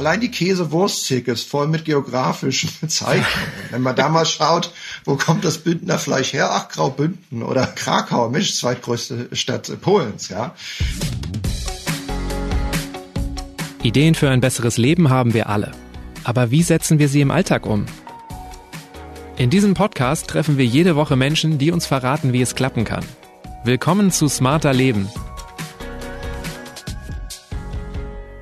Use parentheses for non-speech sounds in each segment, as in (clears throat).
allein die Käsewursttheke ist voll mit geografischen (laughs) Bezeichnungen. Wenn man da mal schaut, wo kommt das Bündner Fleisch her? Ach, Graubünden oder Krakau, Mensch, zweitgrößte Stadt Polens, ja. Ideen für ein besseres Leben haben wir alle. Aber wie setzen wir sie im Alltag um? In diesem Podcast treffen wir jede Woche Menschen, die uns verraten, wie es klappen kann. Willkommen zu Smarter Leben.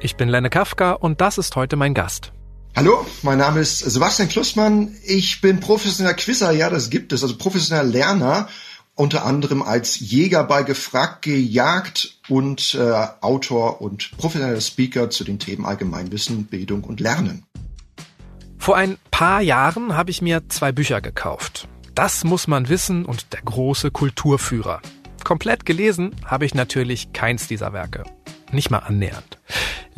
Ich bin Lenne Kafka und das ist heute mein Gast. Hallo, mein Name ist Sebastian Klussmann. Ich bin professioneller Quizzer, ja, das gibt es, also professioneller Lerner, unter anderem als Jäger bei Gefragt, Gejagt und äh, Autor und professioneller Speaker zu den Themen Allgemeinwissen, Bildung und Lernen. Vor ein paar Jahren habe ich mir zwei Bücher gekauft. Das muss man wissen und der große Kulturführer. Komplett gelesen habe ich natürlich keins dieser Werke. Nicht mal annähernd.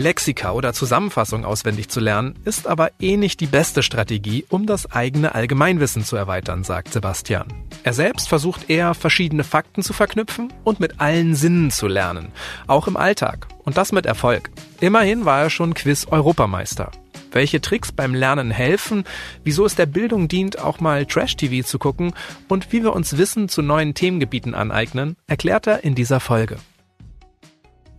Lexika oder Zusammenfassung auswendig zu lernen, ist aber eh nicht die beste Strategie, um das eigene Allgemeinwissen zu erweitern, sagt Sebastian. Er selbst versucht eher, verschiedene Fakten zu verknüpfen und mit allen Sinnen zu lernen, auch im Alltag. Und das mit Erfolg. Immerhin war er schon Quiz-Europameister. Welche Tricks beim Lernen helfen, wieso es der Bildung dient, auch mal Trash-TV zu gucken und wie wir uns Wissen zu neuen Themengebieten aneignen, erklärt er in dieser Folge.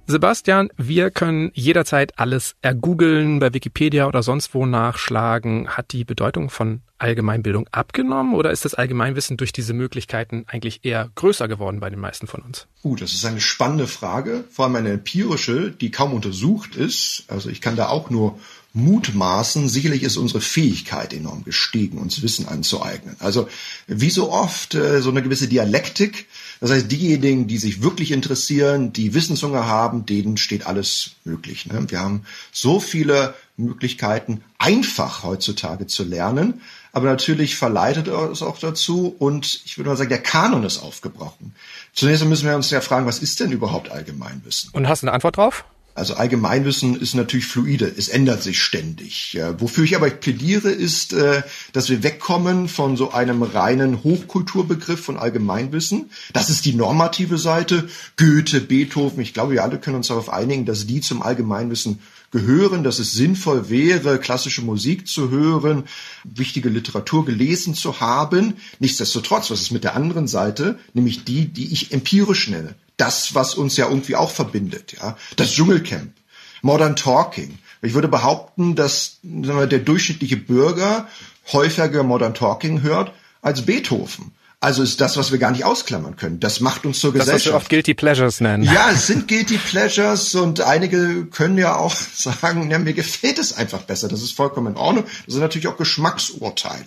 Sebastian, wir können jederzeit alles ergoogeln, bei Wikipedia oder sonst wo nachschlagen. Hat die Bedeutung von Allgemeinbildung abgenommen oder ist das Allgemeinwissen durch diese Möglichkeiten eigentlich eher größer geworden bei den meisten von uns? Uh, das ist eine spannende Frage, vor allem eine empirische, die kaum untersucht ist. Also ich kann da auch nur mutmaßen. Sicherlich ist unsere Fähigkeit enorm gestiegen, uns Wissen anzueignen. Also wie so oft äh, so eine gewisse Dialektik das heißt, diejenigen, die sich wirklich interessieren, die Wissenshunger haben, denen steht alles möglich. Ne? Wir haben so viele Möglichkeiten, einfach heutzutage zu lernen. Aber natürlich verleitet es auch dazu und ich würde mal sagen, der Kanon ist aufgebrochen. Zunächst müssen wir uns ja fragen, was ist denn überhaupt Allgemeinwissen? Und hast du eine Antwort drauf? Also Allgemeinwissen ist natürlich fluide, es ändert sich ständig. Wofür ich aber plädiere, ist, äh, dass wir wegkommen von so einem reinen Hochkulturbegriff von Allgemeinwissen. Das ist die normative Seite. Goethe, Beethoven, ich glaube, wir alle können uns darauf einigen, dass die zum Allgemeinwissen gehören, dass es sinnvoll wäre, klassische Musik zu hören, wichtige Literatur gelesen zu haben. Nichtsdestotrotz, was ist mit der anderen Seite, nämlich die, die ich empirisch nenne, das, was uns ja irgendwie auch verbindet, ja. Das Dschungelcamp, Modern Talking. Ich würde behaupten, dass wir, der durchschnittliche Bürger häufiger Modern Talking hört als Beethoven. Also ist das, was wir gar nicht ausklammern können. Das macht uns zur das, Gesellschaft. Das, was wir oft Guilty Pleasures nennen. Ja, es sind Guilty Pleasures und einige können ja auch (laughs) sagen, ja, mir gefällt es einfach besser. Das ist vollkommen in Ordnung. Das sind natürlich auch Geschmacksurteile.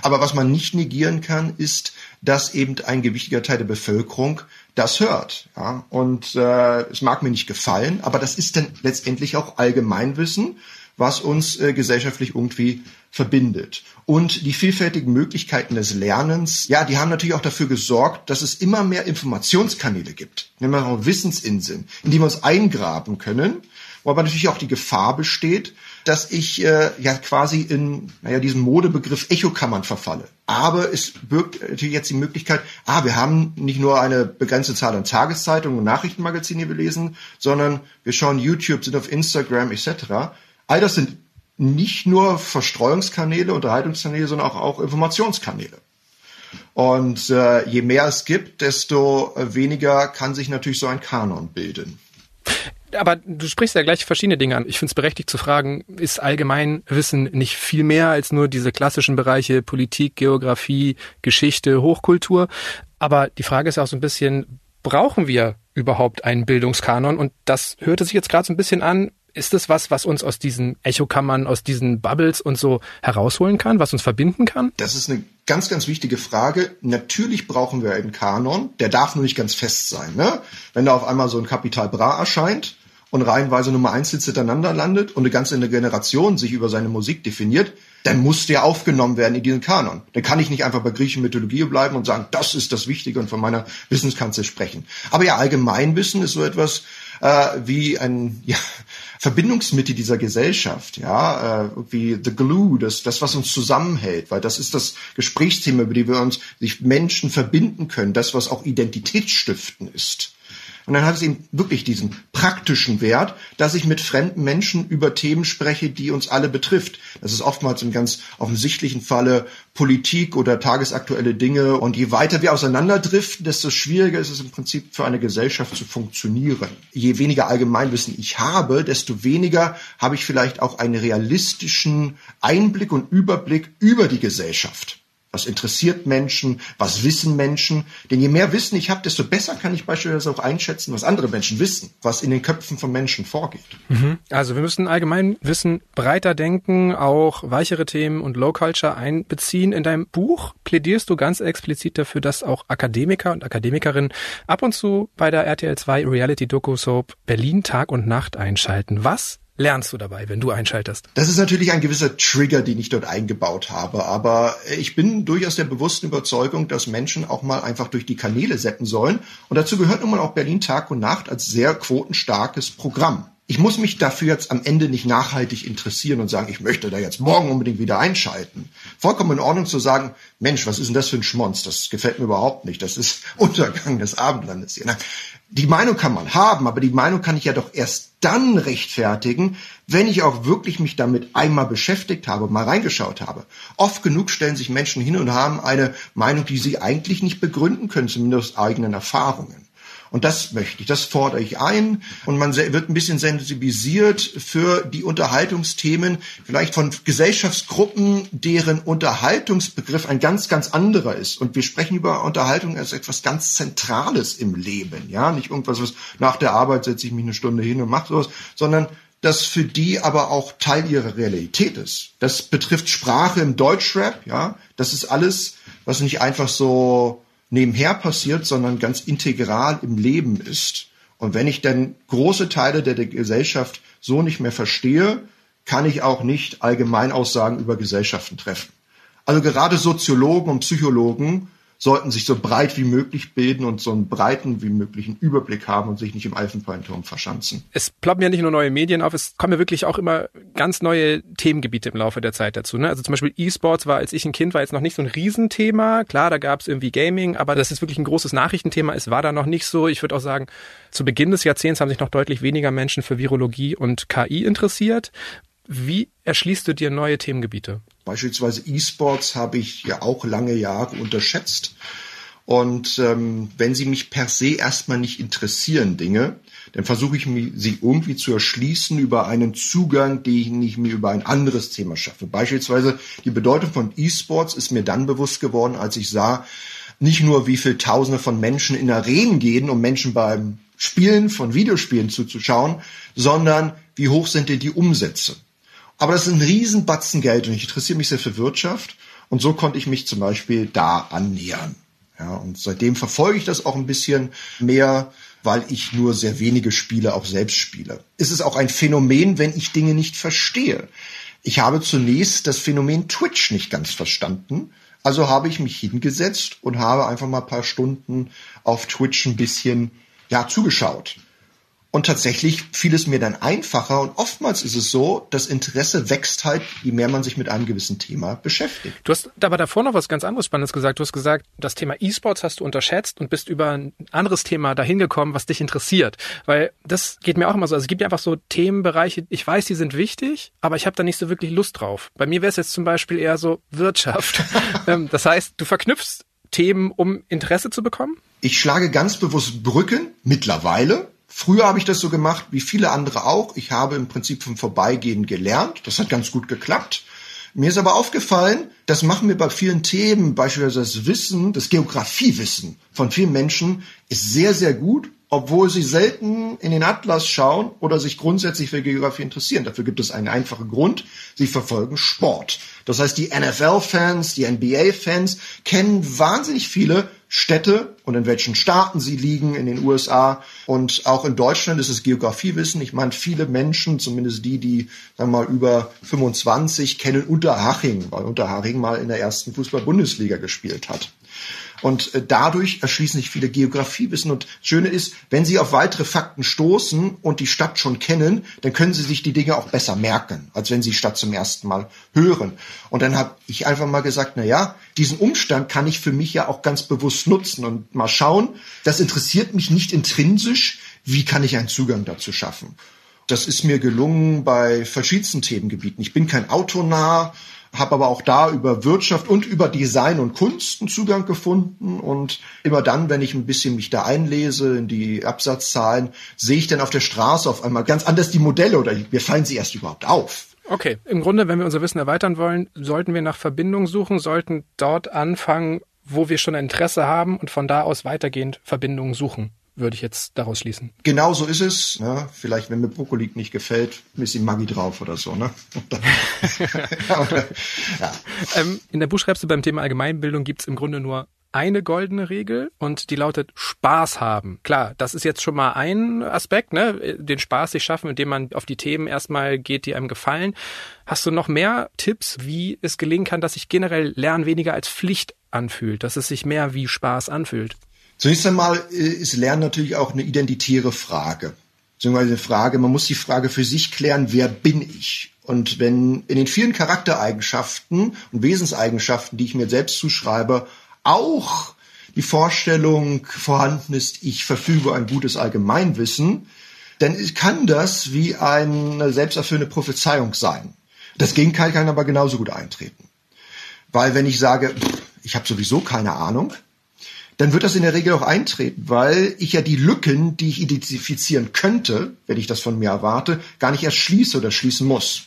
Aber was man nicht negieren kann, ist, dass eben ein gewichtiger Teil der Bevölkerung das hört. Ja? Und äh, es mag mir nicht gefallen, aber das ist dann letztendlich auch Allgemeinwissen, was uns äh, gesellschaftlich irgendwie verbindet. Und die vielfältigen Möglichkeiten des Lernens, ja, die haben natürlich auch dafür gesorgt, dass es immer mehr Informationskanäle gibt, wir auch Wissensinseln, in die wir uns eingraben können, wo aber natürlich auch die Gefahr besteht, dass ich äh, ja quasi in naja, diesen Modebegriff Echokammern verfalle. Aber es birgt natürlich jetzt die Möglichkeit, ah, wir haben nicht nur eine begrenzte Zahl an Tageszeitungen und Nachrichtenmagazinen, die wir lesen, sondern wir schauen YouTube, sind auf Instagram etc. All das sind nicht nur Verstreuungskanäle, Unterhaltungskanäle, sondern auch, auch Informationskanäle. Und äh, je mehr es gibt, desto weniger kann sich natürlich so ein Kanon bilden. Aber du sprichst ja gleich verschiedene Dinge an. Ich finde es berechtigt zu fragen, ist Allgemeinwissen nicht viel mehr als nur diese klassischen Bereiche Politik, Geografie, Geschichte, Hochkultur? Aber die Frage ist auch so ein bisschen, brauchen wir überhaupt einen Bildungskanon? Und das hörte sich jetzt gerade so ein bisschen an. Ist das was, was uns aus diesen Echokammern, aus diesen Bubbles und so herausholen kann, was uns verbinden kann? Das ist eine ganz, ganz wichtige Frage. Natürlich brauchen wir einen Kanon. Der darf nur nicht ganz fest sein. Ne? Wenn da auf einmal so ein Kapital Bra erscheint, und reihenweise Nummer eins Hits hintereinander landet und eine ganze Generation sich über seine Musik definiert, dann muss der aufgenommen werden in diesen Kanon. Dann kann ich nicht einfach bei griechischen Mythologie bleiben und sagen, das ist das Wichtige und von meiner Wissenskanzel sprechen. Aber ja, Allgemeinwissen ist so etwas äh, wie ein (laughs) ja, Verbindungsmittel dieser Gesellschaft, ja, äh, wie the glue, das, das, was uns zusammenhält, weil das ist das Gesprächsthema, über die wir uns sich Menschen verbinden können, das, was auch Identitätsstiften ist. Und dann hat es eben wirklich diesen praktischen Wert, dass ich mit fremden Menschen über Themen spreche, die uns alle betrifft. Das ist oftmals im ganz offensichtlichen Falle Politik oder tagesaktuelle Dinge. Und je weiter wir auseinanderdriften, desto schwieriger ist es im Prinzip für eine Gesellschaft zu funktionieren. Je weniger Allgemeinwissen ich habe, desto weniger habe ich vielleicht auch einen realistischen Einblick und Überblick über die Gesellschaft. Was interessiert Menschen? Was wissen Menschen? Denn je mehr Wissen ich habe, desto besser kann ich beispielsweise auch einschätzen, was andere Menschen wissen, was in den Köpfen von Menschen vorgeht. Mhm. Also wir müssen allgemein Wissen breiter denken, auch weichere Themen und Low Culture einbeziehen. In deinem Buch plädierst du ganz explizit dafür, dass auch Akademiker und Akademikerinnen ab und zu bei der RTL 2 Reality Doku Soap Berlin Tag und Nacht einschalten. Was lernst du dabei, wenn du einschaltest? Das ist natürlich ein gewisser Trigger, den ich dort eingebaut habe. Aber ich bin durchaus der bewussten Überzeugung, dass Menschen auch mal einfach durch die Kanäle setzen sollen. Und dazu gehört nun mal auch Berlin Tag und Nacht als sehr quotenstarkes Programm. Ich muss mich dafür jetzt am Ende nicht nachhaltig interessieren und sagen, ich möchte da jetzt morgen unbedingt wieder einschalten. Vollkommen in Ordnung zu sagen, Mensch, was ist denn das für ein Schmonz? Das gefällt mir überhaupt nicht. Das ist (laughs) Untergang des Abendlandes hier. Die Meinung kann man haben, aber die Meinung kann ich ja doch erst dann rechtfertigen, wenn ich auch wirklich mich damit einmal beschäftigt habe, mal reingeschaut habe. Oft genug stellen sich Menschen hin und haben eine Meinung, die sie eigentlich nicht begründen können, zumindest aus eigenen Erfahrungen. Und das möchte ich, das fordere ich ein. Und man wird ein bisschen sensibilisiert für die Unterhaltungsthemen, vielleicht von Gesellschaftsgruppen, deren Unterhaltungsbegriff ein ganz, ganz anderer ist. Und wir sprechen über Unterhaltung als etwas ganz Zentrales im Leben. Ja, nicht irgendwas, was nach der Arbeit setze ich mich eine Stunde hin und mache sowas, sondern das für die aber auch Teil ihrer Realität ist. Das betrifft Sprache im Deutschrap, ja. Das ist alles, was nicht einfach so nebenher passiert, sondern ganz integral im Leben ist. Und wenn ich dann große Teile der Gesellschaft so nicht mehr verstehe, kann ich auch nicht Allgemeinaussagen über Gesellschaften treffen. Also gerade Soziologen und Psychologen sollten sich so breit wie möglich bilden und so einen breiten wie möglichen Überblick haben und sich nicht im Elfenbeinturm verschanzen. Es ploppen ja nicht nur neue Medien auf, es kommen ja wirklich auch immer ganz neue Themengebiete im Laufe der Zeit dazu. Ne? Also zum Beispiel E-Sports war, als ich ein Kind war, jetzt noch nicht so ein Riesenthema. Klar, da gab es irgendwie Gaming, aber dass es wirklich ein großes Nachrichtenthema ist, war da noch nicht so. Ich würde auch sagen, zu Beginn des Jahrzehnts haben sich noch deutlich weniger Menschen für Virologie und KI interessiert. Wie erschließt du dir neue Themengebiete? Beispielsweise E-Sports habe ich ja auch lange Jahre unterschätzt. Und ähm, wenn sie mich per se erstmal nicht interessieren, Dinge, dann versuche ich sie irgendwie zu erschließen über einen Zugang, den ich mir über ein anderes Thema schaffe. Beispielsweise die Bedeutung von E-Sports ist mir dann bewusst geworden, als ich sah, nicht nur wie viele Tausende von Menschen in Arenen gehen, um Menschen beim Spielen von Videospielen zuzuschauen, sondern wie hoch sind denn die Umsätze? Aber das ist ein Riesenbatzen Geld und ich interessiere mich sehr für Wirtschaft und so konnte ich mich zum Beispiel da annähern. Ja, und seitdem verfolge ich das auch ein bisschen mehr, weil ich nur sehr wenige Spiele auch selbst spiele. Es ist auch ein Phänomen, wenn ich Dinge nicht verstehe. Ich habe zunächst das Phänomen Twitch nicht ganz verstanden. Also habe ich mich hingesetzt und habe einfach mal ein paar Stunden auf Twitch ein bisschen ja, zugeschaut. Und tatsächlich fiel es mir dann einfacher und oftmals ist es so, das Interesse wächst halt, je mehr man sich mit einem gewissen Thema beschäftigt. Du hast aber davor noch was ganz anderes Spannendes gesagt. Du hast gesagt, das Thema E-Sports hast du unterschätzt und bist über ein anderes Thema dahin gekommen, was dich interessiert. Weil das geht mir auch immer so. Also es gibt ja einfach so Themenbereiche, ich weiß, die sind wichtig, aber ich habe da nicht so wirklich Lust drauf. Bei mir wäre es jetzt zum Beispiel eher so Wirtschaft. (laughs) Ähm, das heißt, du verknüpfst Themen, um Interesse zu bekommen? Ich schlage ganz bewusst Brücken mittlerweile Früher habe ich das so gemacht, wie viele andere auch. Ich habe im Prinzip vom Vorbeigehen gelernt. Das hat ganz gut geklappt. Mir ist aber aufgefallen, das machen wir bei vielen Themen, beispielsweise das Wissen, das Geografiewissen von vielen Menschen ist sehr, sehr gut, obwohl sie selten in den Atlas schauen oder sich grundsätzlich für Geografie interessieren. Dafür gibt es einen einfachen Grund. Sie verfolgen Sport. Das heißt, die NFL-Fans, die NBA-Fans kennen wahnsinnig viele Städte und in welchen Staaten sie liegen in den USA. Und auch in Deutschland ist es Geografiewissen. Ich meine, viele Menschen, zumindest die, die sagen wir mal über 25, kennen Unterhaching, weil Unterhaching mal in der ersten Fußball-Bundesliga gespielt hat. Und äh, dadurch erschließen sich viele Geografiewissen. Und das Schöne ist, wenn Sie auf weitere Fakten stoßen und die Stadt schon kennen, dann können Sie sich die Dinge auch besser merken, als wenn Sie die Stadt zum ersten Mal hören. Und dann habe ich einfach mal gesagt, na ja, diesen Umstand kann ich für mich ja auch ganz bewusst nutzen und mal schauen. Das interessiert mich nicht intrinsisch. Wie kann ich einen Zugang dazu schaffen? Das ist mir gelungen bei verschiedensten Themengebieten. Ich bin kein Autonah, habe aber auch da über Wirtschaft und über Design und Kunst einen Zugang gefunden und immer dann, wenn ich ein bisschen mich da einlese in die Absatzzahlen, sehe ich dann auf der Straße auf einmal ganz anders die Modelle oder mir fallen sie erst überhaupt auf. Okay, im Grunde, wenn wir unser Wissen erweitern wollen, sollten wir nach Verbindung suchen, sollten dort anfangen, wo wir schon Interesse haben und von da aus weitergehend Verbindungen suchen würde ich jetzt daraus schließen. Genau so ist es. Ne? Vielleicht, wenn mir Brokkoli nicht gefällt, ist die Maggi drauf oder so. Ne? (laughs) (laughs) ja. ähm, in der Buch schreibst du beim Thema Allgemeinbildung gibt's im Grunde nur eine goldene Regel und die lautet Spaß haben. Klar, das ist jetzt schon mal ein Aspekt, ne? den Spaß sich schaffen, indem man auf die Themen erstmal geht, die einem gefallen. Hast du noch mehr Tipps, wie es gelingen kann, dass sich generell Lernen weniger als Pflicht anfühlt, dass es sich mehr wie Spaß anfühlt? Zunächst einmal äh, ist Lernen natürlich auch eine identitäre Frage. Beziehungsweise eine Frage, man muss die Frage für sich klären, wer bin ich? Und wenn in den vielen Charaktereigenschaften und Wesenseigenschaften, die ich mir selbst zuschreibe, auch die Vorstellung vorhanden ist, ich verfüge ein gutes Allgemeinwissen, dann kann das wie eine selbsterfüllende Prophezeiung sein. Das Gegenteil kann aber genauso gut eintreten. Weil wenn ich sage, ich habe sowieso keine Ahnung, dann wird das in der Regel auch eintreten, weil ich ja die Lücken, die ich identifizieren könnte, wenn ich das von mir erwarte, gar nicht erst schließe oder schließen muss.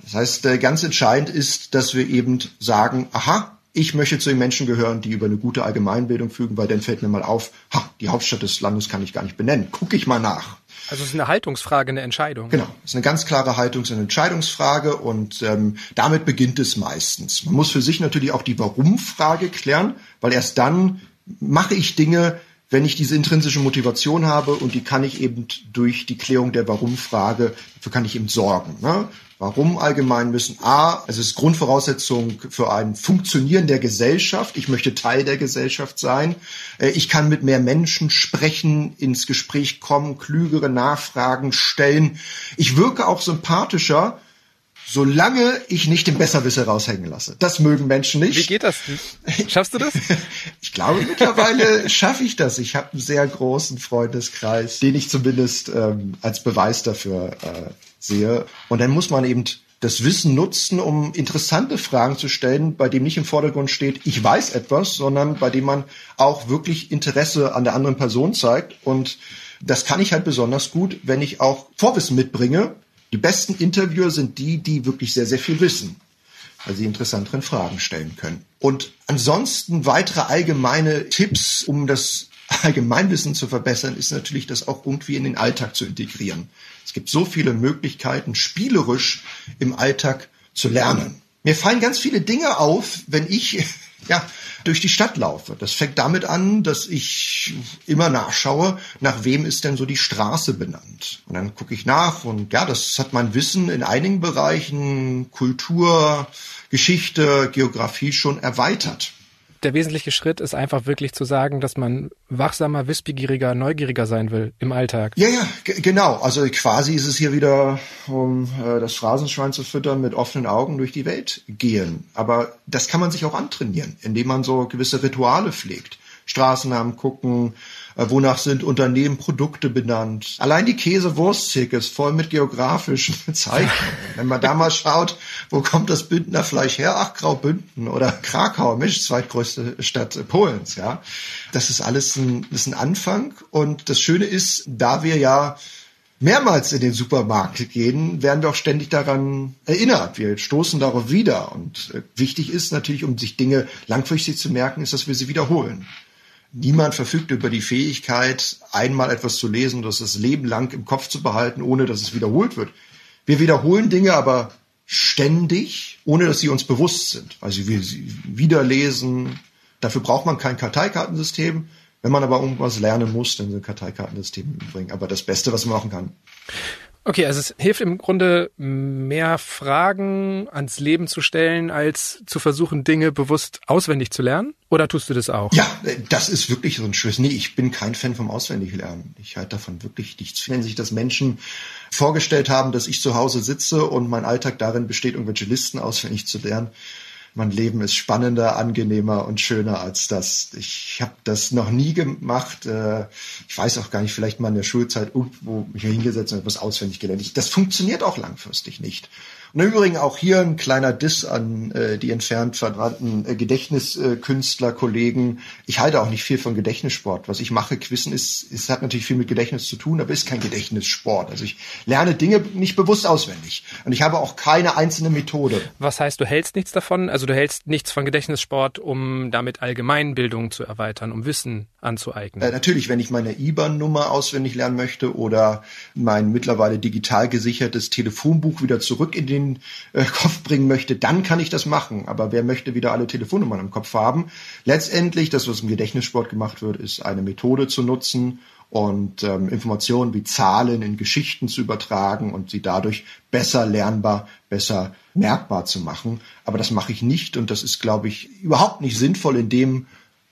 Das heißt, äh, ganz entscheidend ist, dass wir eben sagen, aha, ich möchte zu den Menschen gehören, die über eine gute Allgemeinbildung fügen, weil dann fällt mir mal auf, ha, die Hauptstadt des Landes kann ich gar nicht benennen. Gucke ich mal nach. Also es ist eine Haltungsfrage, eine Entscheidung. Genau, es ist eine ganz klare Haltungs- und Entscheidungsfrage und ähm, damit beginnt es meistens. Man muss für sich natürlich auch die Warum-Frage klären, weil erst dann mache ich Dinge, wenn ich diese intrinsische Motivation habe und die kann ich eben durch die Klärung der Warum-Frage, dafür kann ich eben sorgen. Ne? Warum Allgemeinwissen? A, es ist Grundvoraussetzung für ein Funktionieren der Gesellschaft. Ich möchte Teil der Gesellschaft sein. Äh, ich kann mit mehr Menschen sprechen, ins Gespräch kommen, klügere Nachfragen stellen. Ich wirke auch sympathischer, solange ich nicht den Besserwisser raushängen lasse. Das mögen Menschen nicht. Wie geht das? Schaffst du das? (laughs) ich glaube, mittlerweile schaffe ich das. Ich habe einen sehr großen Freundeskreis, den ich zumindest ähm, als Beweis dafür äh, sehe. Und dann muss man eben das Wissen nutzen, um interessante Fragen zu stellen, bei dem nicht im Vordergrund steht, ich weiß etwas, sondern bei dem man auch wirklich Interesse an der anderen Person zeigt. Und das kann ich halt besonders gut, wenn ich auch Vorwissen mitbringe. Die besten Interviewer sind die, die wirklich sehr, sehr viel wissen, weil sie interessanteren Fragen stellen können. Und ansonsten weitere allgemeine Tipps, um das (laughs) Allgemeinwissen zu verbessern, ist natürlich, das auch irgendwie in den Alltag zu integrieren. Es gibt so viele Möglichkeiten, spielerisch im Alltag zu lernen. Mir fallen ganz viele Dinge auf, wenn ich ja, durch die Stadt laufe. Das fängt damit an, dass ich immer nachschaue, nach wem ist denn so die Straße benannt. Und dann gucke ich nach und ja, das hat mein Wissen in einigen Bereichen Kultur, Geschichte, Geografie schon erweitert der wesentliche Schritt ist einfach wirklich zu sagen, dass man wachsamer, wissbegieriger, neugieriger sein will im Alltag. Ja, ja, genau. Also quasi ist es hier wieder, um äh, das Phrasenschwein zu füttern, mit offenen Augen durch die Welt gehen. Aber das kann man sich auch antrainieren, indem man so gewisse Rituale pflegt. Straßennamen gucken, äh, wonach sind Unternehmen Produkte benannt. Allein die Käse-Wurst-Theke ist voll mit geografischen (laughs) Bezeichnungen. Wenn man da mal schaut, wo kommt das Bündner Fleisch her? Ach, Graubünden oder Krakau, Mensch, zweitgrößte Stadt Polens, ja. Das ist alles ein, ist ein Anfang. Und das Schöne ist, da wir ja mehrmals in den Supermarkt gehen, werden wir auch ständig daran erinnert. Wir stoßen darauf wieder. Und äh, wichtig ist natürlich, um sich Dinge langfristig zu merken, ist, dass wir sie wiederholen. Niemand verfügt über die Fähigkeit, einmal etwas zu lesen und das das Leben lang im Kopf zu behalten, ohne dass es wiederholt wird. Wir wiederholen Dinge aber ständig, ohne dass sie uns bewusst sind. Also wir sie wiederlesen. Dafür braucht man kein Karteikartensystem. Wenn man aber irgendwas lernen muss, dann sind Karteikartensysteme übrigens aber das Beste, was man machen kann. Okay, also es hilft im Grunde mehr Fragen ans Leben zu stellen, als zu versuchen, Dinge bewusst auswendig zu lernen? Oder tust du das auch? Ja, das ist wirklich so ein Schuss. Nee, ich bin kein Fan vom Auswendiglernen. Ich halte davon wirklich nichts. Wenn sich das Menschen vorgestellt haben, dass ich zu Hause sitze und mein Alltag darin besteht, irgendwelche Listen auswendig zu lernen, mein Leben ist spannender, angenehmer und schöner als das. Ich habe das noch nie gemacht. Äh, ich weiß auch gar nicht, vielleicht mal in der Schulzeit irgendwo mich hingesetzt und etwas auswendig gelernt. Das funktioniert auch langfristig nicht. Und im Übrigen auch hier ein kleiner Diss an äh, die entfernt verwandten äh, Gedächtniskünstler, Kollegen. Ich halte auch nicht viel von Gedächtnissport. Was ich mache, Quizzen ist, es hat natürlich viel mit Gedächtnis zu tun, aber ist kein Gedächtnissport. Also ich lerne Dinge nicht bewusst auswendig. Und ich habe auch keine einzelne Methode. Was heißt, du hältst nichts davon? Also du hältst nichts von Gedächtnissport, um damit Allgemeinbildung zu erweitern, um Wissen anzueignen? Äh, natürlich, wenn ich meine IBAN-Nummer auswendig lernen möchte oder mein mittlerweile digital gesichertes Telefonbuch wieder zurück in den äh, (laughs) Kopf bringen möchte, dann kann ich das machen. Aber wer möchte wieder alle Telefonnummern im Kopf haben? Letztendlich, das, was im Gedächtnissport gemacht wird, ist eine Methode zu nutzen und ähm, Informationen wie Zahlen in Geschichten zu übertragen und sie dadurch besser lernbar, besser merkbar zu machen. Aber das mache ich nicht und das ist, glaube ich, überhaupt nicht sinnvoll in dem,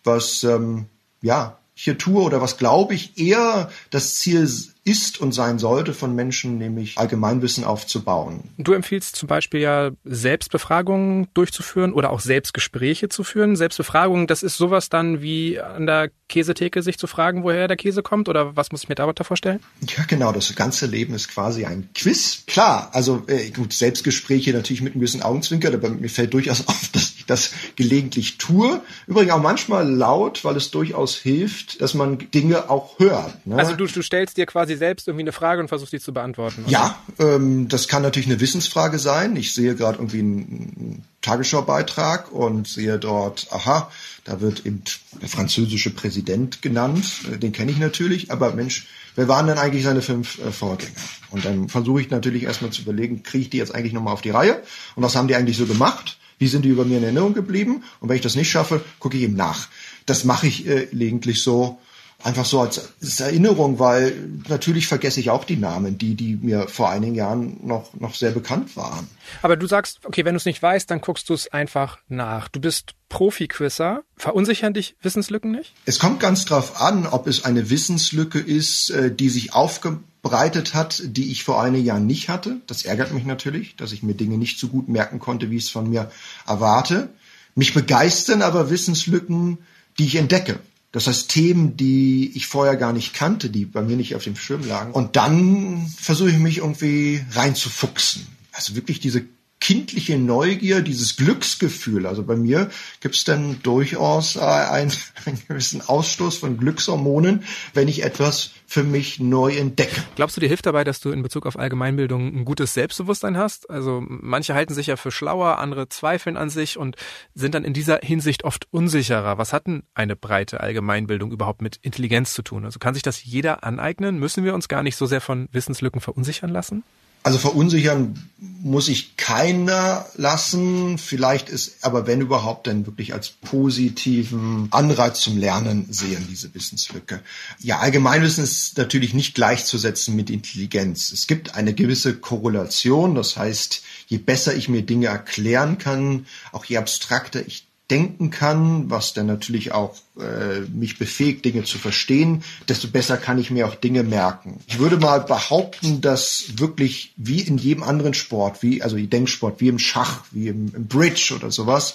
was ähm, ja hier tue oder was glaube ich eher das Ziel ist und sein sollte von Menschen, nämlich Allgemeinwissen aufzubauen. Du empfiehlst zum Beispiel ja Selbstbefragungen durchzuführen oder auch Selbstgespräche zu führen. Selbstbefragungen, das ist sowas dann wie an der Käsetheke sich zu fragen, woher der Käse kommt oder was muss ich mir darunter vorstellen? Ja, genau. Das ganze Leben ist quasi ein Quiz. Klar, also äh, gut, Selbstgespräche natürlich mit einem gewissen Augenzwinker, aber mir fällt durchaus (laughs) auf, dass ich das gelegentlich tue. Übrigens auch manchmal laut, weil es durchaus hilft, dass man Dinge auch hört. Ne? Also du, du stellst dir quasi selbst irgendwie eine Frage und versuchst die zu beantworten. Oder? Ja, ähm, das kann natürlich eine Wissensfrage sein. Ich sehe gerade irgendwie einen Tagesschaubeitrag und sehe dort, aha, da wird eben der französische Präsident genannt. Den kenne ich natürlich, aber Mensch, wer waren denn eigentlich seine fünf äh, Vorgänger? Und dann versuche ich natürlich erstmal zu überlegen, kriege ich die jetzt eigentlich nochmal auf die Reihe? Und was haben die eigentlich so gemacht? Wie sind die über mir in Erinnerung geblieben? Und wenn ich das nicht schaffe, gucke ich eben nach. Das mache ich äh, gelegentlich so einfach so als, Erinnerung, weil natürlich vergesse ich auch die Namen, die, die mir vor einigen Jahren noch, noch sehr bekannt waren. Aber du sagst, okay, wenn du es nicht weißt, dann guckst du es einfach nach. Du bist Profi-Quizzer. Verunsichern dich Wissenslücken nicht? Es kommt ganz drauf an, ob es eine Wissenslücke ist, äh, die sich aufgebreitet hat, die ich vor einigen Jahren nicht hatte. Das ärgert mich natürlich, dass ich mir Dinge nicht so gut merken konnte, wie ich es von mir erwarte. Mich begeistern aber Wissenslücken, die ich entdecke. Das heißt, Themen, die ich vorher gar nicht kannte, die bei mir nicht auf dem Schirm lagen. Und dann versuche ich mich irgendwie reinzufuchsen. Also wirklich diese kindliche Neugier, dieses Glücksgefühl. Also bei mir gibt es dann durchaus äh, einen, (laughs) einen gewissen Ausstoß von Glückshormonen, wenn ich etwas für mich neu entdecke. Glaubst du, dir hilft dabei, dass du in Bezug auf Allgemeinbildung ein gutes Selbstbewusstsein hast? Also manche halten sich ja für schlauer, andere zweifeln an sich und sind dann in dieser Hinsicht oft unsicherer. Was hat denn eine breite Allgemeinbildung überhaupt mit Intelligenz zu tun? Also kann sich das jeder aneignen? Müssen wir uns gar nicht so sehr von Wissenslücken verunsichern lassen? Also verunsichern muss ich keiner lassen. Vielleicht ist aber wenn überhaupt dann wirklich als positiven Anreiz zum Lernen sehen, diese Wissenslücke. Ja, Allgemeinwissen ist natürlich nicht gleichzusetzen mit Intelligenz. Es gibt eine gewisse Korrelation. Das heißt, je besser ich mir Dinge erklären kann, auch je abstrakter ich denken kann, was dann natürlich auch äh, mich befähigt, Dinge zu verstehen, desto besser kann ich mir auch Dinge merken. Ich würde mal behaupten, dass wirklich wie in jedem anderen Sport, wie also Denksport, wie im Schach, wie im, im Bridge oder sowas,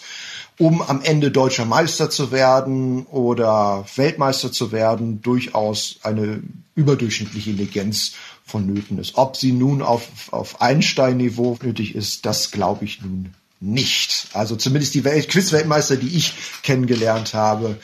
um am Ende deutscher Meister zu werden oder Weltmeister zu werden, durchaus eine überdurchschnittliche Intelligenz vonnöten ist. Ob sie nun auf, auf Einstein-Niveau nötig ist, das glaube ich nun nicht. Also zumindest die Welt Quiz-Weltmeister, die ich kennengelernt habe,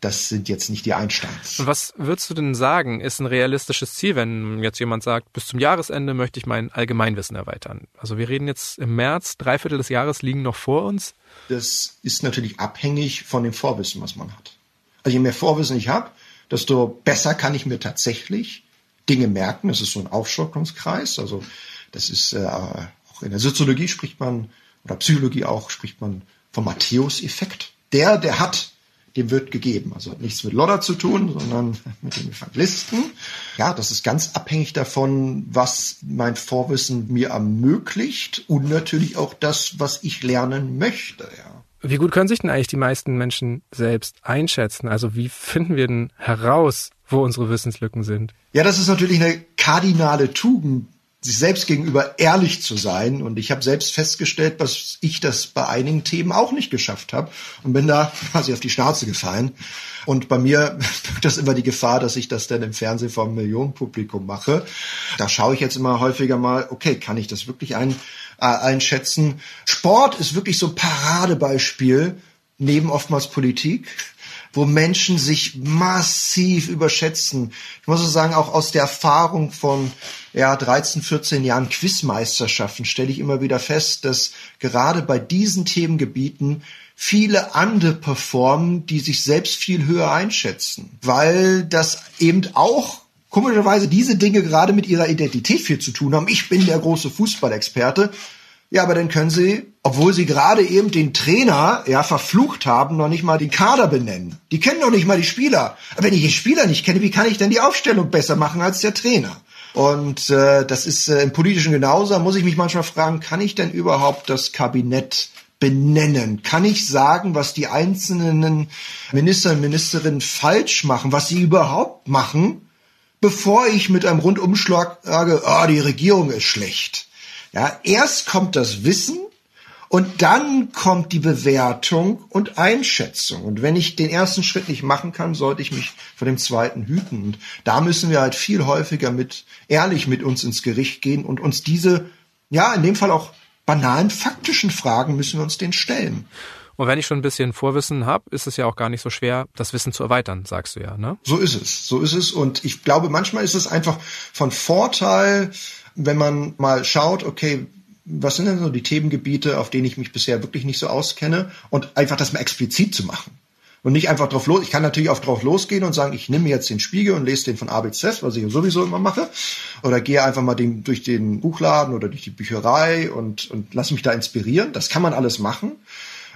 das sind jetzt nicht die Einsteins. Und was würdest du denn sagen, ist ein realistisches Ziel, wenn jetzt jemand sagt, bis zum Jahresende möchte ich mein Allgemeinwissen erweitern? Also wir reden jetzt im März, drei Viertel des Jahres liegen noch vor uns. Das ist natürlich abhängig von dem Vorwissen, was man hat. Also je mehr Vorwissen ich habe, desto besser kann ich mir tatsächlich Dinge merken. Das ist so ein Aufstockungskreis. Also das ist äh, auch in der Soziologie spricht man oder Psychologie auch, spricht man vom Matthäus-Effekt. Der, der hat dem wird gegeben. Also hat nichts mit Lodder zu tun, sondern (laughs) mit dem Evangelisten. Ja, das ist ganz abhängig davon, was mein Vorwissen mir ermöglicht und natürlich auch das, was ich lernen möchte. Ja. Wie gut können sich denn eigentlich die meisten Menschen selbst einschätzen? Also wie finden wir denn heraus, wo unsere Wissenslücken sind? Ja, das ist natürlich eine kardinale Tugend, sich selbst gegenüber ehrlich zu sein. Und ich habe selbst festgestellt, dass ich das bei einigen Themen auch nicht geschafft habe und bin da (laughs) quasi auf die Schnauze gefallen. Und bei mir (laughs) birgt das immer die Gefahr, dass ich das dann im Fernsehen vor einem Millionenpublikum mache. Da schaue ich jetzt immer häufiger mal, okay, kann ich das wirklich ein, äh, einschätzen? Sport ist wirklich so ein Paradebeispiel neben oftmals Politik wo Menschen sich massiv überschätzen. Ich muss sagen, auch aus der Erfahrung von ja, 13, 14 Jahren Quizmeisterschaften stelle ich immer wieder fest, dass gerade bei diesen Themengebieten viele andere performen, die sich selbst viel höher einschätzen, weil das eben auch komischerweise diese Dinge gerade mit ihrer Identität viel zu tun haben. Ich bin der große Fußballexperte ja, aber dann können sie, obwohl sie gerade eben den Trainer ja verflucht haben, noch nicht mal den Kader benennen. Die kennen noch nicht mal die Spieler. Wenn ich die Spieler nicht kenne, wie kann ich denn die Aufstellung besser machen als der Trainer? Und äh, das ist äh, im Politischen genauso. Muss ich mich manchmal fragen, kann ich denn überhaupt das Kabinett benennen? Kann ich sagen, was die einzelnen Minister und Ministerinnen falsch machen, was sie überhaupt machen, bevor ich mit einem Rundumschlag sage, ah, oh, die Regierung ist schlecht? Ja, erst kommt das Wissen und dann kommt die Bewertung und Einschätzung. Und wenn ich den ersten Schritt nicht machen kann, sollte ich mich vor dem zweiten hüten. Und da müssen wir halt viel häufiger mit, ehrlich mit uns ins Gericht gehen und uns diese, ja, in dem Fall auch banalen faktischen Fragen müssen wir uns den stellen. Und wenn ich schon ein bisschen Vorwissen habe, ist es ja auch gar nicht so schwer, das Wissen zu erweitern, sagst du ja, ne? So ist es, so ist es. Und ich glaube, manchmal ist es einfach von Vorteil, wenn man mal schaut, okay, was sind denn so die Themengebiete, auf denen ich mich bisher wirklich nicht so auskenne und einfach das mal explizit zu machen. Und nicht einfach drauf los. Ich kann natürlich auch drauf losgehen und sagen, ich nehme jetzt den Spiegel und lese den von A bis Z, was ich sowieso immer mache. Oder gehe einfach mal den, durch den Buchladen oder durch die Bücherei und, und lass mich da inspirieren. Das kann man alles machen.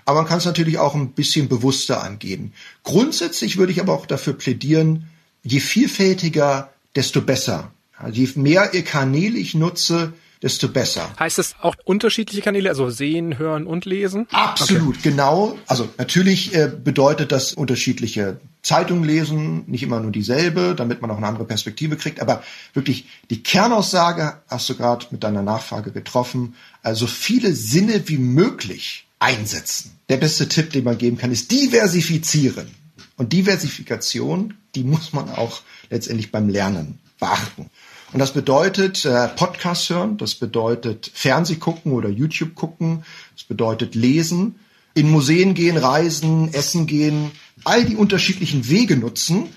Aber man kann es natürlich auch ein bisschen bewusster angehen. Grundsätzlich würde ich aber auch dafür plädieren, je vielfältiger, desto besser. Also je mehr Kanäle ich nutze, desto besser. Heißt es auch unterschiedliche Kanäle, also sehen, hören und lesen? Absolut, okay. genau. Also natürlich äh, bedeutet das unterschiedliche Zeitungen lesen, nicht immer nur dieselbe, damit man auch eine andere Perspektive kriegt, aber wirklich die Kernaussage hast du gerade mit deiner Nachfrage getroffen, also viele Sinne wie möglich einsetzen. Der beste Tipp, den man geben kann, ist diversifizieren. Und Diversifikation, die muss man auch letztendlich beim Lernen beachten. Und das bedeutet äh, Podcast hören, das bedeutet Fernseh gucken oder YouTube gucken, das bedeutet lesen, in Museen gehen, reisen, essen gehen, all die unterschiedlichen Wege nutzen,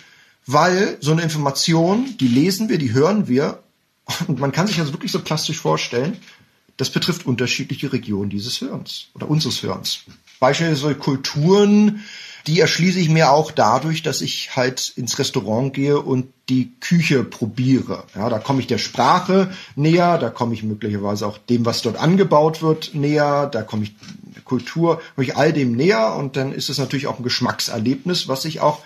weil so eine Information, die lesen wir, die hören wir und man kann sich also wirklich so plastisch vorstellen, das betrifft unterschiedliche Regionen dieses Hörens oder unseres Hörens. Beispielsweise Kulturen, die erschließe ich mir auch dadurch, dass ich halt ins Restaurant gehe und die Küche probiere. Ja, da komme ich der Sprache näher, da komme ich möglicherweise auch dem, was dort angebaut wird, näher, da komme ich der Kultur, komme ich all dem näher und dann ist es natürlich auch ein Geschmackserlebnis, was ich auch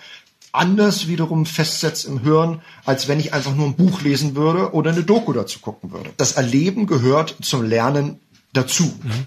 anders wiederum festsetzt im Hören, als wenn ich einfach nur ein Buch lesen würde oder eine Doku dazu gucken würde. Das Erleben gehört zum Lernen dazu. Mhm.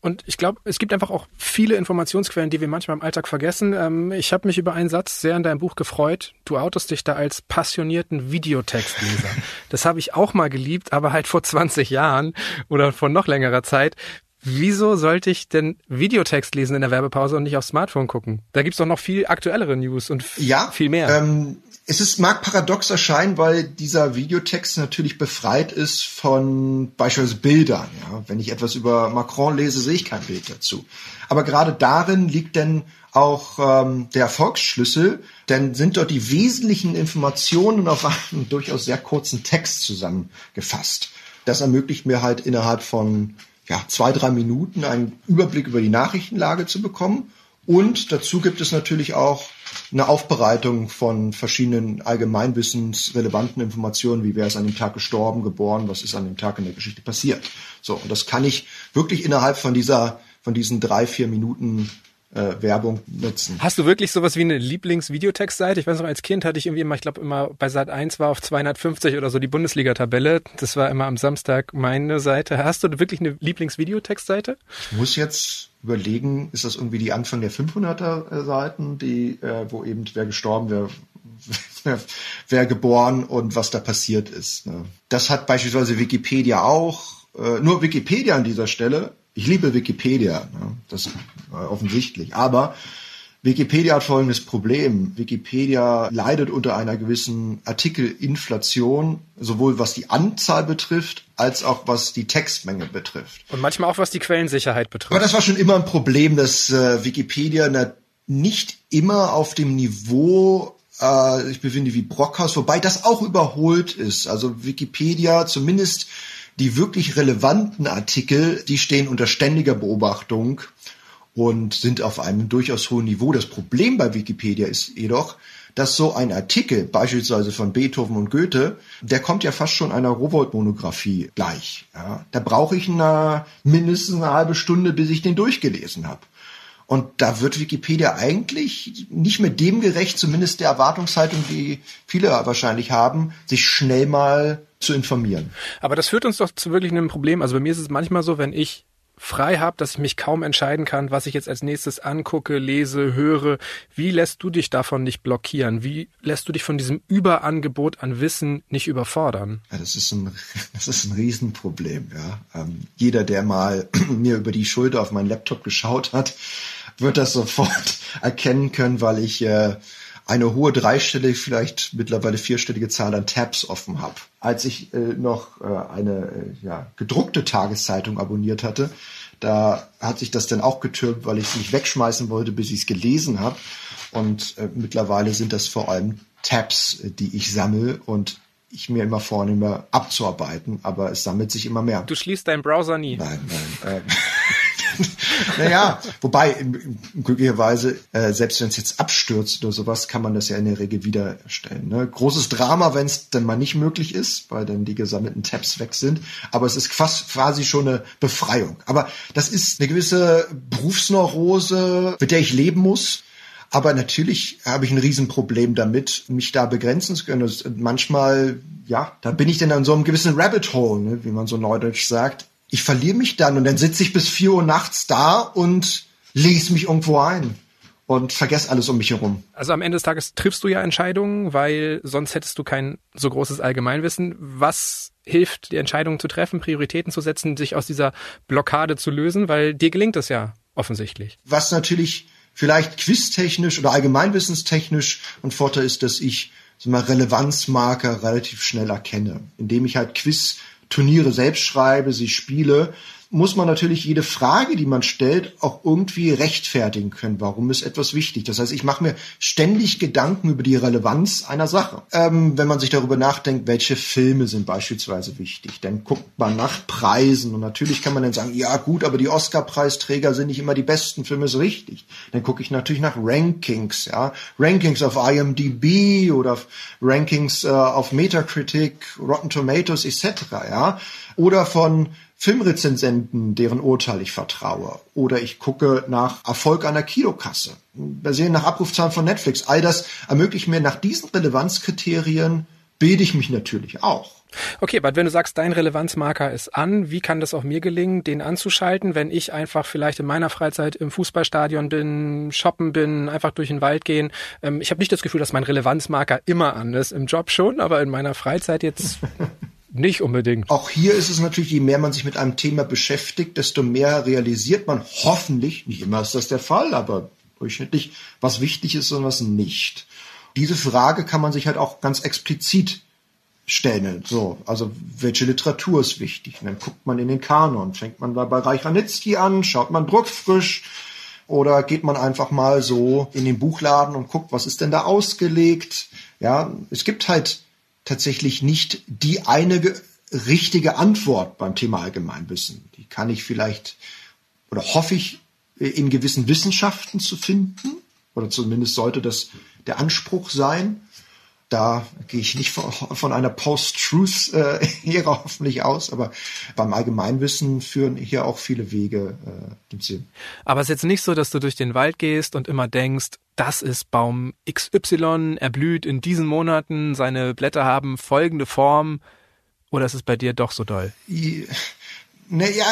Und ich glaube, es gibt einfach auch viele Informationsquellen, die wir manchmal im Alltag vergessen. Ähm, ich habe mich über einen Satz sehr in deinem Buch gefreut. Du outest dich da als passionierten Videotextleser. (laughs) das habe ich auch mal geliebt, aber halt vor 20 Jahren oder vor noch längerer Zeit. Wieso sollte ich denn Videotext lesen in der Werbepause und nicht aufs Smartphone gucken? Da gibt's doch noch viel aktuellere News und ja, viel mehr. Ähm, es ist, mag paradox erscheinen, weil dieser Videotext natürlich befreit ist von beispielsweise Bildern. Ja? Wenn ich etwas über Macron lese, sehe ich kein Bild dazu. Aber gerade darin liegt denn auch ähm, der Erfolgsschlüssel, denn sind dort die wesentlichen Informationen auf einen durchaus sehr kurzen Text zusammengefasst. Das ermöglicht mir halt innerhalb von ja, zwei, drei Minuten einen Überblick über die Nachrichtenlage zu bekommen. Und dazu gibt es natürlich auch eine Aufbereitung von verschiedenen allgemeinwissensrelevanten Informationen, wie wer ist an dem Tag gestorben, geboren, was ist an dem Tag in der Geschichte passiert. So, und das kann ich wirklich innerhalb von dieser, von diesen drei, vier Minuten äh, Werbung nutzen. Hast du wirklich sowas wie eine Lieblingsvideotextseite? Ich weiß noch, als Kind hatte ich irgendwie immer, ich glaube immer bei Sat 1 war auf 250 oder so die Bundesliga-Tabelle. Das war immer am Samstag meine Seite. Hast du wirklich eine Lieblingsvideotextseite? Ich muss jetzt überlegen, ist das irgendwie die Anfang der 500er Seiten, die, äh, wo eben wer gestorben, wer, (laughs) wer, wer geboren und was da passiert ist. Ne? Das hat beispielsweise Wikipedia auch. Äh, nur Wikipedia an dieser Stelle ich liebe Wikipedia, ne? das ist offensichtlich. Aber Wikipedia hat folgendes Problem. Wikipedia leidet unter einer gewissen Artikelinflation, sowohl was die Anzahl betrifft, als auch was die Textmenge betrifft. Und manchmal auch was die Quellensicherheit betrifft. Aber das war schon immer ein Problem, dass äh, Wikipedia nicht immer auf dem Niveau äh, ich befinde wie Brockhaus, wobei das auch überholt ist. Also Wikipedia zumindest die wirklich relevanten Artikel, die stehen unter ständiger Beobachtung und sind auf einem durchaus hohen Niveau. Das Problem bei Wikipedia ist jedoch, dass so ein Artikel, beispielsweise von Beethoven und Goethe, der kommt ja fast schon einer Robot-Monographie gleich. Ja. Da brauche ich eine, mindestens eine halbe Stunde, bis ich den durchgelesen habe. Und da wird Wikipedia eigentlich nicht mehr dem gerecht, zumindest der Erwartungshaltung, die viele wahrscheinlich haben, sich schnell mal zu informieren. Aber das führt uns doch zu wirklich einem Problem. Also bei mir ist es manchmal so, wenn ich frei habe, dass ich mich kaum entscheiden kann, was ich jetzt als nächstes angucke, lese, höre. Wie lässt du dich davon nicht blockieren? Wie lässt du dich von diesem Überangebot an Wissen nicht überfordern? Ja, das ist ein, (laughs) das ist ein Riesenproblem. Ja. Ähm, jeder, der mal (clears throat) mir über die Schulter auf meinen Laptop geschaut hat, wird das sofort (laughs) erkennen können, weil ich äh, eine hohe dreistellige, vielleicht mittlerweile vierstellige Zahl an Tabs offen habe. Als ich äh, noch äh, eine äh, ja, gedruckte Tageszeitung abonniert hatte, da hat sich das dann auch getürmt, weil ich es nicht wegschmeißen wollte, bis ich es gelesen habe. Und äh, mittlerweile sind das vor allem Tabs, äh, die ich sammle und ich mir immer vornehme abzuarbeiten, aber es sammelt sich immer mehr. Du schließt deinen Browser nie. Nein, nein. (laughs) (laughs) Naja, wobei glücklicherweise, äh, selbst wenn es jetzt abstürzt oder sowas, kann man das ja in der Regel wiedererstellen. Ne? Großes Drama, wenn es dann mal nicht möglich ist, weil dann die gesammelten Tabs weg sind. Aber es ist fast quasi schon eine Befreiung. Aber das ist eine gewisse Berufsneurose, mit der ich leben muss. Aber natürlich habe ich ein Riesenproblem damit, mich da begrenzen zu können. Das, manchmal, ja, da bin ich dann an so einem gewissen Rabbit Hole, ne, wie man so neudeutsch sagt ich verliere mich dann und dann sitze ich bis vier Uhr nachts da und lese mich irgendwo ein und vergesse alles um mich herum. Also am Ende des Tages triffst du ja Entscheidungen, weil sonst hättest du kein so großes Allgemeinwissen. Was hilft, die Entscheidungen zu treffen, Prioritäten zu setzen, sich aus dieser Blockade zu lösen? Weil dir gelingt es ja offensichtlich. Was natürlich vielleicht quiztechnisch oder allgemeinwissenstechnisch ein Vorteil ist, dass ich so mal Relevanzmarker relativ schnell erkenne, indem ich halt Quiz Turniere selbst schreibe, sie spiele, muss man natürlich jede Frage, die man stellt, auch irgendwie rechtfertigen können. Warum ist etwas wichtig? Das heißt, ich mache mir ständig Gedanken über die Relevanz einer Sache. Ähm, wenn man sich darüber nachdenkt, welche Filme sind beispielsweise wichtig, dann guckt man nach Preisen und natürlich kann man dann sagen, ja gut, aber die Oscar-Preisträger sind nicht immer die besten Filme, ist richtig. Dann gucke ich natürlich nach Rankings, ja, Rankings auf IMDb oder Rankings äh, auf Metacritic, Rotten Tomatoes etc. Ja, oder von Filmrezensenten, deren Urteil ich vertraue. Oder ich gucke nach Erfolg einer Kilokasse. Basierend nach Abrufzahlen von Netflix. All das ermöglicht mir nach diesen Relevanzkriterien bilde ich mich natürlich auch. Okay, aber wenn du sagst, dein Relevanzmarker ist an, wie kann das auch mir gelingen, den anzuschalten, wenn ich einfach vielleicht in meiner Freizeit im Fußballstadion bin, shoppen bin, einfach durch den Wald gehen? Ähm, ich habe nicht das Gefühl, dass mein Relevanzmarker immer an ist. Im Job schon, aber in meiner Freizeit jetzt (laughs) nicht unbedingt. Auch hier ist es natürlich, je mehr man sich mit einem Thema beschäftigt, desto mehr realisiert man hoffentlich, nicht immer ist das der Fall, aber durchschnittlich, was wichtig ist und was nicht. Diese Frage kann man sich halt auch ganz explizit stellen. So, also welche Literatur ist wichtig? Und dann guckt man in den Kanon, fängt man da bei Reich Ranitzky an, schaut man druckfrisch oder geht man einfach mal so in den Buchladen und guckt, was ist denn da ausgelegt? Ja, es gibt halt tatsächlich nicht die eine richtige Antwort beim Thema Allgemeinwissen. Die kann ich vielleicht oder hoffe ich in gewissen Wissenschaften zu finden oder zumindest sollte das der Anspruch sein. Da gehe ich nicht von, von einer Post-Truth-Ära äh, (laughs) hoffentlich aus, aber beim Allgemeinwissen führen hier auch viele Wege äh, ins Sinn. Aber es ist jetzt nicht so, dass du durch den Wald gehst und immer denkst, das ist Baum XY, er blüht in diesen Monaten, seine Blätter haben folgende Form, oder ist es bei dir doch so doll? Naja,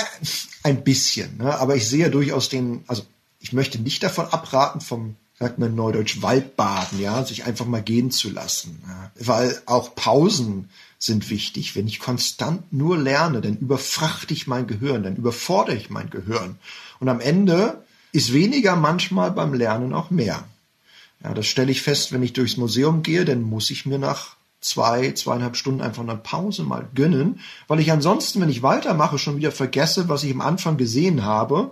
ein bisschen, ne? aber ich sehe durchaus den, also ich möchte nicht davon abraten, vom sagt man neudeutsch, Waldbaden, ja, sich einfach mal gehen zu lassen. Ja. Weil auch Pausen sind wichtig. Wenn ich konstant nur lerne, dann überfrachte ich mein Gehirn, dann überfordere ich mein Gehirn. Und am Ende ist weniger manchmal beim Lernen auch mehr. Ja, das stelle ich fest, wenn ich durchs Museum gehe, dann muss ich mir nach zwei, zweieinhalb Stunden einfach eine Pause mal gönnen, weil ich ansonsten, wenn ich weitermache, schon wieder vergesse, was ich am Anfang gesehen habe.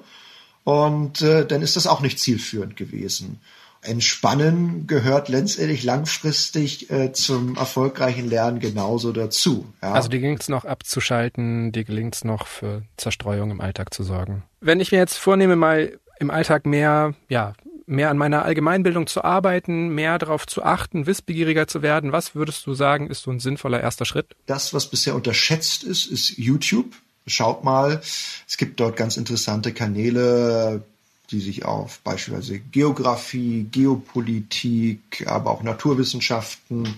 Und äh, dann ist das auch nicht zielführend gewesen. Entspannen gehört letztendlich langfristig äh, zum erfolgreichen Lernen genauso dazu. Ja. Also dir gelingt es noch abzuschalten, dir gelingt es noch für Zerstreuung im Alltag zu sorgen. Wenn ich mir jetzt vornehme, mal im Alltag mehr, ja, mehr an meiner Allgemeinbildung zu arbeiten, mehr darauf zu achten, wissbegieriger zu werden, was würdest du sagen, ist so ein sinnvoller erster Schritt? Das, was bisher unterschätzt ist, ist YouTube. Schaut mal, es gibt dort ganz interessante Kanäle, die sich auf beispielsweise Geografie, Geopolitik, aber auch Naturwissenschaften,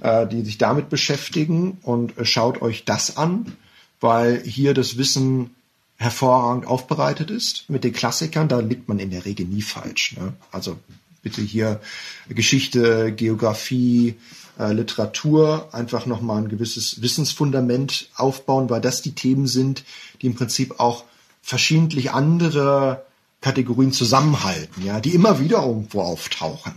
äh, die sich damit beschäftigen und äh, schaut euch das an, weil hier das Wissen hervorragend aufbereitet ist. Mit den Klassikern, da liegt man in der Regel nie falsch. Ne? Also bitte hier Geschichte, Geografie, äh, Literatur einfach nochmal ein gewisses Wissensfundament aufbauen, weil das die Themen sind, die im Prinzip auch verschiedentlich andere Kategorien zusammenhalten, ja, die immer wieder irgendwo auftauchen.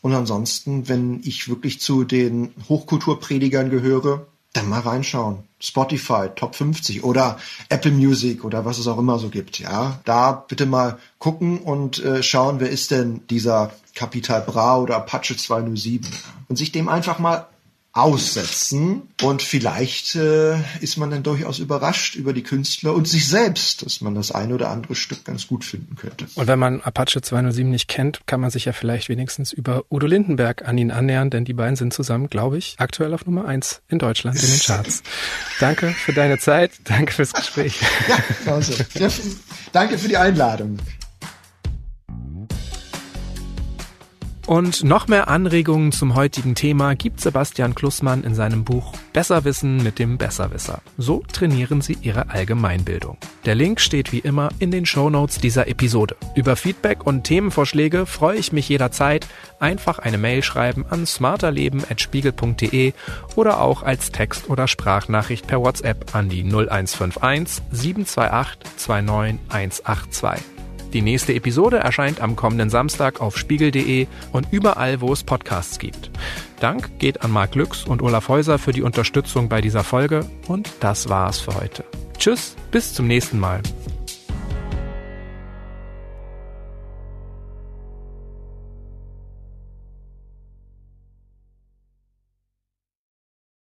Und ansonsten, wenn ich wirklich zu den Hochkulturpredigern gehöre, dann mal reinschauen. Spotify, Top 50 oder Apple Music oder was es auch immer so gibt, ja. Da bitte mal gucken und äh, schauen, wer ist denn dieser Capital Bra oder Apache 207 und sich dem einfach mal aussetzen. Und vielleicht äh, ist man dann durchaus überrascht über die Künstler und sich selbst, dass man das eine oder andere Stück ganz gut finden könnte. Und wenn man Apache 207 nicht kennt, kann man sich ja vielleicht wenigstens über Udo Lindenberg an ihn annähern, denn die beiden sind zusammen, glaube ich, aktuell auf Nummer eins in Deutschland in den (laughs) Charts. danke für deine Zeit, danke fürs Gespräch. ja, also, (laughs) danke für die Einladung. Und noch mehr Anregungen zum heutigen Thema gibt Sebastian Klussmann in seinem Buch Besserwissen mit dem Besserwisser. So trainieren Sie Ihre Allgemeinbildung. Der Link steht wie immer in den Show Notes dieser Episode. Über Feedback und Themenvorschläge freue ich mich jederzeit. Einfach eine Mail schreiben an smarterleben.spiegel.de oder auch als Text- oder Sprachnachricht per WhatsApp an die 0151 728 29182. Die nächste Episode erscheint am kommenden Samstag auf spiegel.de und überall, wo es Podcasts gibt. Dank geht an Marc Lüx und Olaf Häuser für die Unterstützung bei dieser Folge und das war's für heute. Tschüss, bis zum nächsten Mal.